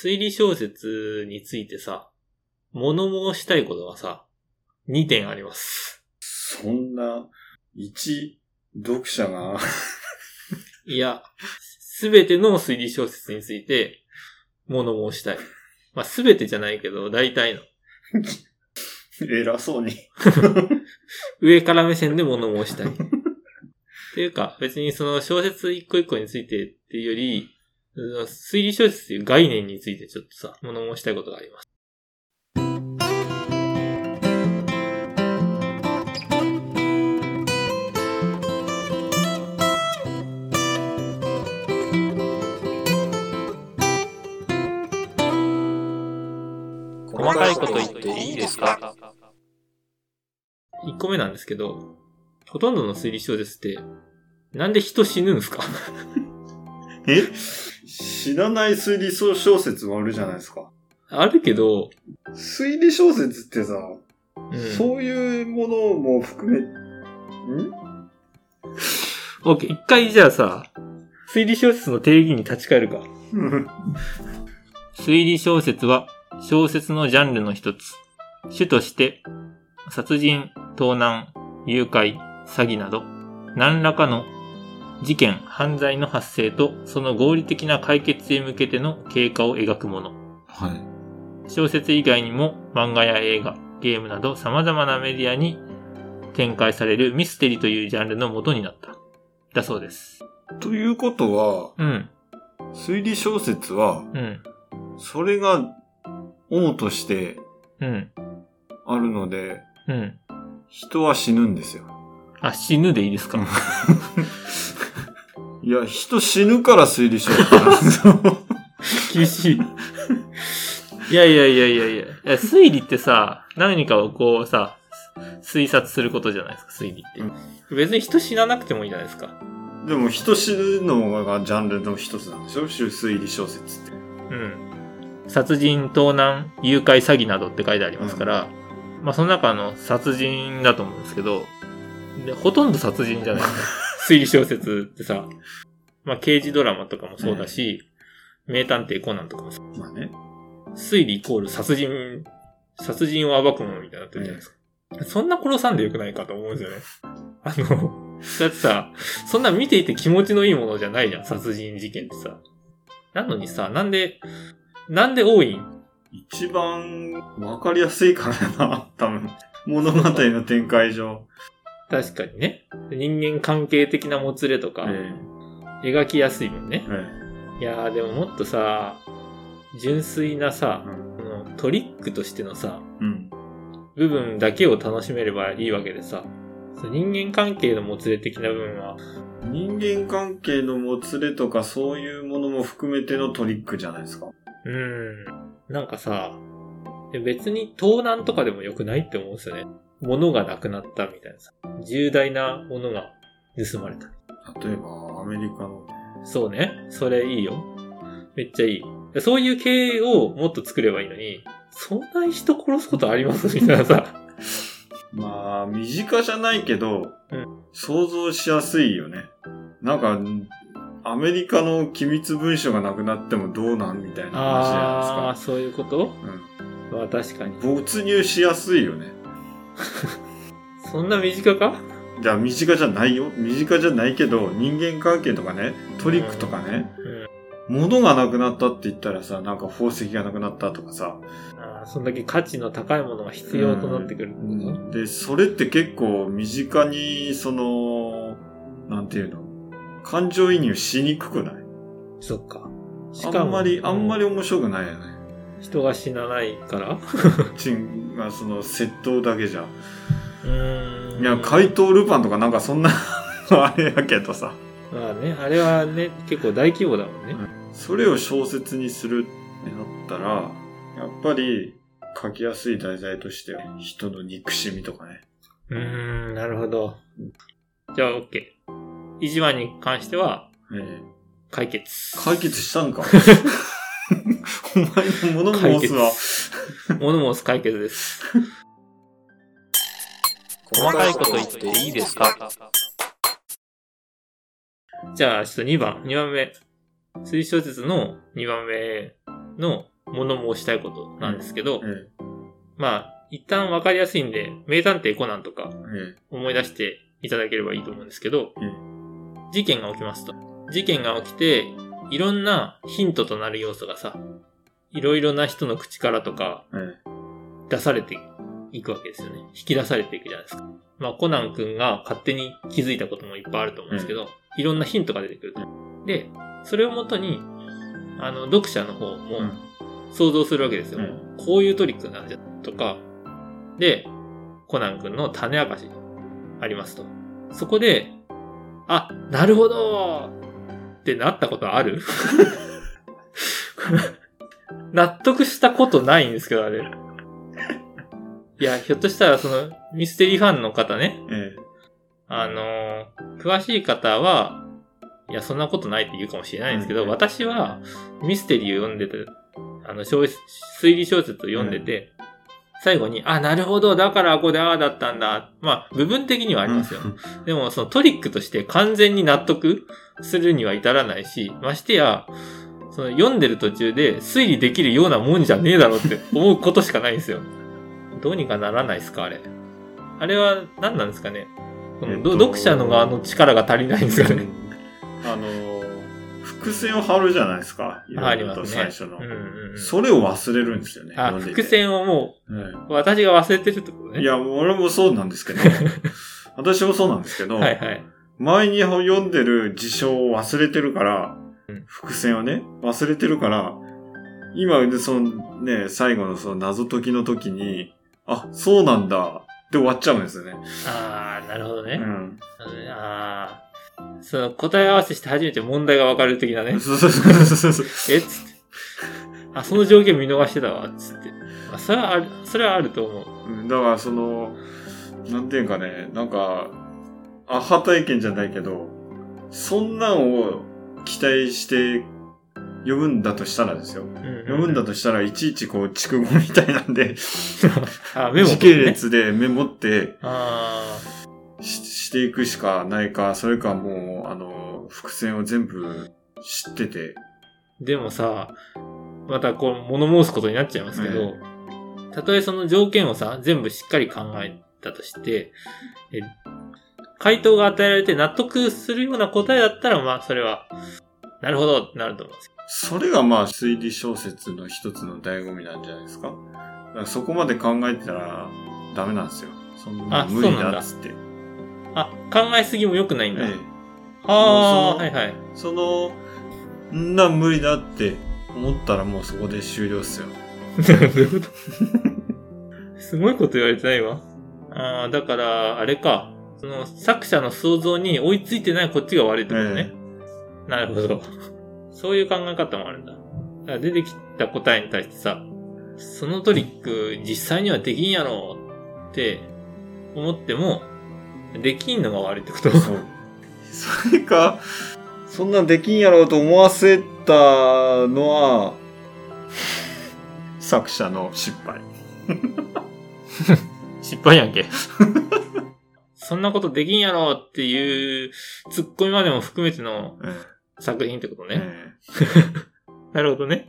推理小説についてさ、物申したいことがさ、2点あります。そんな、一読者が、いや、すべての推理小説について、物申したい。まあ、すべてじゃないけど、大体の。偉そうに。上から目線で物申したい。っていうか、別にその小説一個一個についてっていうより、推理小説っていう概念についてちょっとさ、物申したいことがあります。細かいこと言っていいですか？1個目なんですけど、ほとんどの推理小説って、なんで人死ぬんですか？え？知らない推理小説もあるじゃないですか。あるけど、推理小説ってさ、うん。そういうものも含め、ん？オッケー、一回じゃあさ、推理小説の定義に立ち返るか。うん推理小説は小説のジャンルの一つ。種として、殺人、盗難、誘拐、詐欺など、何らかの事件、犯罪の発生とその合理的な解決へ向けての経過を描くもの。はい。小説以外にも漫画や映画、ゲームなど様々なメディアに展開されるミステリというジャンルの元になった。だそうです。ということは、うん、推理小説は、うん、それが、主としてうん、あるので、うん。人は死ぬんですよ。あ、死ぬでいいですか？い や、人死ぬから推理小説なんですよ。厳しい。いやいやいやいやいや。いや推理ってさ、何かをこうさ、推察することじゃないですか、推理って。別に人死ななくてもいいじゃないですか。でも人死ぬのがジャンルの一つなんでしょ？推理小説って。うん。殺人、盗難、誘拐、詐欺などって書いてありますから、まあその中の殺人だと思うんですけど、でほとんど殺人じゃないですか。推理小説ってさ、まあ刑事ドラマとかもそうだし、名探偵コナンとかもそうまあね。推理イコール殺人、殺人を暴くものみたいになってるじゃないですか。そんな殺さんでよくないかと思うんですよね。あの、だってさ、そんな見ていて気持ちのいいものじゃないじゃん、殺人事件ってさ。なのにさ、なんで、なんで多いん？一番わかりやすいからな、多分。物語の展開上。確かにね。人間関係的なもつれとか、え描きやすいもんねえ。えいやーでももっとさ、純粋なさえ、うんこのトリックとしてのさ、うん。部分だけを楽しめればいいわけでさ、人間関係のもつれ的な部分は、人間関係のもつれとかそういうものも含めてのトリックじゃないですか。うーん、なんかさ、で別に盗難とかでも良くないって思うんですよね。物がなくなったみたいなさ。重大なものが盗まれた。例えば、アメリカの。そうね。それいいよ。めっちゃいい。でそういう系をもっと作ればいいのに、そんなに人殺すことあります？みたいなさ。まあ、身近じゃないけど、うん想像しやすいよね。なんか、アメリカの機密文書がなくなってもどうなん？みたいな話じゃああ、そういうこと？ないですか。まあ確かに。うん。没入しやすいよね。そんな身近か？じゃあ身近じゃないよ。身近じゃないけど、人間関係とかね、トリックとかね、うん。物がなくなったって言ったらさ、なんか宝石がなくなったとかさ、あーそんだけ価値の高いものが必要となってくるってこと、で、それって結構身近に、その、なんていうの、感情移入しにくくない？そっか。しあんまり、うあんまり面白くないよね。人が死なないからチンがその窃盗だけじゃ。うーん。いや、怪盗ルパンとかなんかそんな、あれやけどさ。まあね、あれはね、結構大規模だもんね。それを小説にするってなったら、やっぱり書きやすい題材としては人の憎しみとかね。うーん、なるほど。じゃあ、OK。意地ワンに関しては、ええ解決。解決したんか？お前の物申すわ。物申す解決です。細かいこと言っていいですか？じゃあ、ちょっと2番、2番目。推理小説の2番目の物申したいことなんですけど、えまあ、一旦わかりやすいんで、名探偵コナンとかえ、え思い出していただければいいと思うんですけど、え事件が起きますと。事件が起きて、いろんなヒントとなる要素がさ、いろいろな人の口からとかえ、え出されていくわけですよね。引き出されていくじゃないですか。まあ、コナン君が勝手に気づいたこともいっぱいあると思うんですけど、いろんなヒントが出てくると。で、それをもとに、あの、読者の方もうん想像するわけですよ。うんこういうトリックなんじゃ、とか、で、コナン君の種明かしありますと。そこで、あ、なるほどってなったことある？納得したことないんですけど、あれ。いや、ひょっとしたらそのミステリーファンの方ね、えあのー詳しい方は、いや、そんなことないって言うかもしれないんですけど、うん。私はミステリーを読んでて、あの、小推理小説を読んでて、最後に、あ、なるほど、だからここでああだったんだ。まあ、部分的にはありますよ。でも、そのトリックとして完全に納得するには至らないし、ましてや、その読んでる途中で推理できるようなもんじゃねえだろって思うことしかないんですよ。どうにかならないですか、あれ。あれは何なんですかね。このどえっと読者の側の力が足りないんですかね。あのー、伏線を張るじゃないですか。いろいろとありますね。最初のうん。うんうん、それを忘れるんですよね。あ、伏線をもえう、私が忘れてるってことね。えいや、俺もそうなんですけど、私もそうなんですけど、はいはい。前に読んでる事象を忘れてるからうん、伏線をね、忘れてるから、今でそのね、最後のその謎解きの時に、あ、そうなんだって終わっちゃうんですよね。あー、なるほどね。うん。あー。その答え合わせして初めて問題がわかる的なね。そうそうそうそう。え？っつって。あ、その条件見逃してたわ、つって。あそれはある、それはあると思う。うんだからその、なんていうかね、なんか、アハ体験じゃないけど、そんなんを期待して読むんだとしたらですよ。読むんだとしたらいちいちこう、筑後みたいなんで、あ、メモ時系列でメモってあししていくしかないか、それかもう、あの、伏線を全部知ってて、ーでもさ、またこう、物申すことになっちゃいますけど、たとえその条件をさ、全部しっかり考えたとして、え回答が与えられて納得するような答えだったら、まあ、それは、なるほどなると思うんですよ。それがまあ推理小説の一つの醍醐味なんじゃないですか？だからそこまで考えてたらダメなんですよ。そんな無理だっつって。あ、考えすぎも良くないんだ。ええああ、はいはい。その、んな無理だって思ったらもうそこで終了っすよ。どういうことすごいこと言われてないわ。ああ、だから、あれか。その、作者の想像に追いついてないこっちが悪いってことね。なるほど。そういう考え方もあるんだ。だから出てきた答えに対してさ、そのトリック実際にはできんやろって思っても、できんのが悪いってこと？そう。それか、そんなんできんやろうと思わせたのは、作者の失敗。失敗やんけ。そんなことできんやろっていうツッコミまでも含めてのえ作品ってことえね。え なるほどね。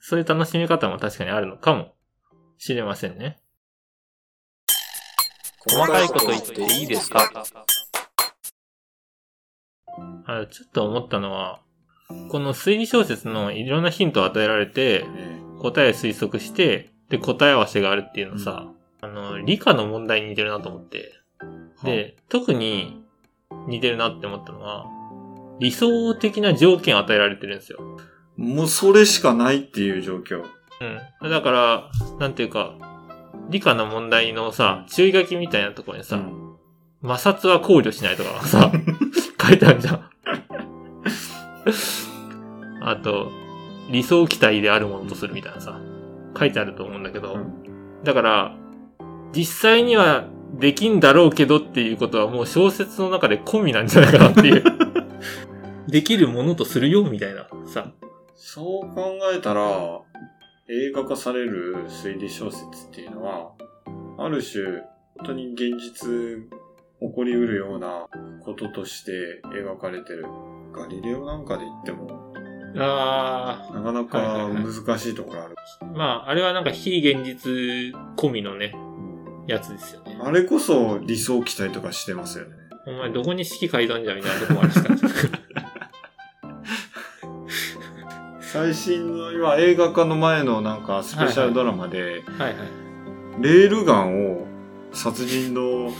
そういう楽しみ方も確かにあるのかもしれませんね。細かいこと言っていいですか？あちょっと思ったのは、この推理小説のいろんなヒントを与えられて、え答えを推測して、で、答え合わせがあるっていうのさ、あの、理科の問題に似てるなと思って。えで、特に似てるなって思ったのは、理想的な条件を与えられてるんですよ。もうそれしかないっていう状況。うん。だから、なんていうか、理科の問題のさ、注意書きみたいなところにさ、うん摩擦は考慮しないとかさ、書いてあるじゃん。あと、理想期待であるものとするみたいなさ、書いてあると思うんだけど、うんだから、実際にはできんだろうけどっていうことはもう小説の中で込みなんじゃないかなっていう。できるものとするよ、みたいなさ。そう考えたら、映画化される推理小説っていうのは、ある種、本当に現実起こりうるようなこととして描かれてる。ガリレオなんかで言っても、あなかなか難しいところある。あ、まあ、あれはなんか非現実込みのね、やつですよね。あれこそ理想期待とかしてますよね。お前どこに式書いたんじゃみたいなとこもあるしか？最新の今映画化の前のなんかスペシャルドラマで、はいはい。レールガンを殺人の、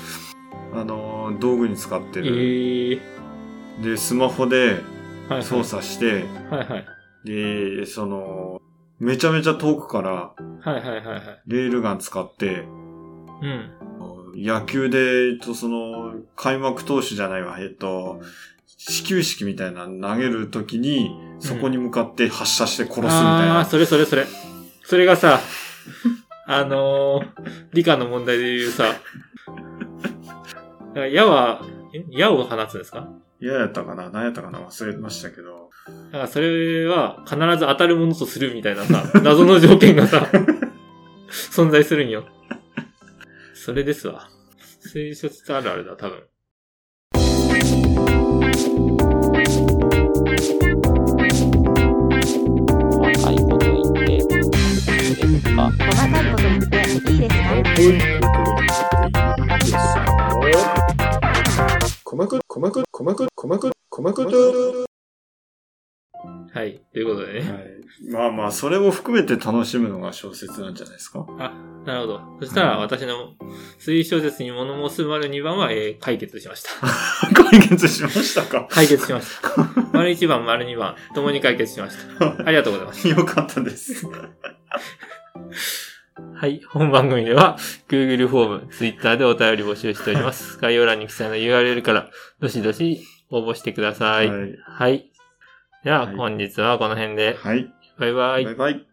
あの、道具に使ってえる。えで、スマホではいはい。操作して、はいはい。で、その、めちゃめちゃ遠くからはいはいはいはい。レールガン使って、うん。野球で、えっと、その、開幕投手じゃないわ、えっと、始球式みたいなの投げるときに、そこに向かって発射して殺すみたいああー、な。それそれそれ。それがさ、あのー、理科の問題で言うさ、矢は、え矢を放つんですか？嫌やったかな？何やったかな？忘れましたけど。だからそれは必ず当たるものとするみたいなさ、謎の条件がさ、存在するんよ。それですわ。推説あるあるだ、多分。か細かいこと言っていいですか鼓膜、鼓膜、鼓膜、鼓膜、鼓膜はい。ということでね。はい。まあまあ、それも含めて楽しむのが小説なんじゃないですか？なるほど。そしたら私の推理小説に物申す丸2番は、えー解決しました。解決しましたか？解決しました。丸1番、丸2番、ともに解決しました。ありがとうございます。よかったです。はい。本番組では、Google フォーム、Twitter でお便り募集しております。概要欄に記載の URL から、どしどし応募してください。はい。はい。では、はい本日はこの辺で、はい。バイバイバイバイ。